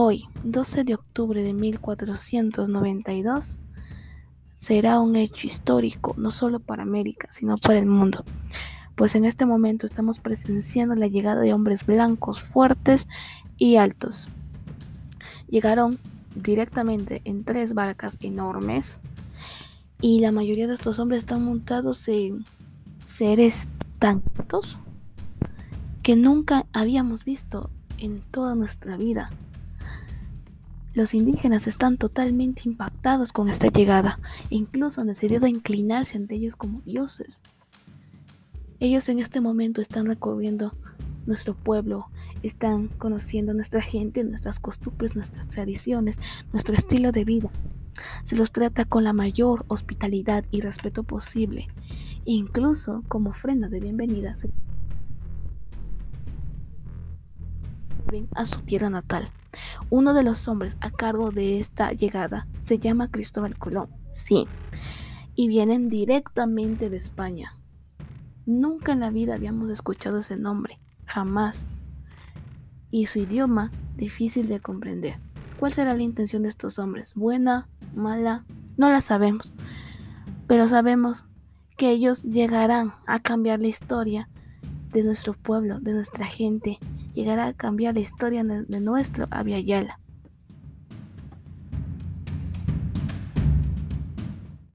Hoy, 12 de octubre de 1492, será un hecho histórico no solo para América, sino para el mundo, pues en este momento estamos presenciando la llegada de hombres blancos fuertes y altos. Llegaron directamente en tres barcas enormes y la mayoría de estos hombres están montados en seres tan que nunca habíamos visto en toda nuestra vida. Los indígenas están totalmente impactados con esta llegada incluso han decidido inclinarse ante ellos como dioses. Ellos en este momento están recorriendo nuestro pueblo, están conociendo nuestra gente, nuestras costumbres, nuestras tradiciones, nuestro estilo de vida. Se los trata con la mayor hospitalidad y respeto posible. Incluso como ofrenda de bienvenida a su tierra natal. Uno de los hombres a cargo de esta llegada se llama Cristóbal Colón, sí, y vienen directamente de España. Nunca en la vida habíamos escuchado ese nombre, jamás. Y su idioma difícil de comprender. ¿Cuál será la intención de estos hombres? ¿Buena? ¿Mala? No la sabemos. Pero sabemos que ellos llegarán a cambiar la historia de nuestro pueblo, de nuestra gente, llegará a cambiar la historia de, nuestro Aviala.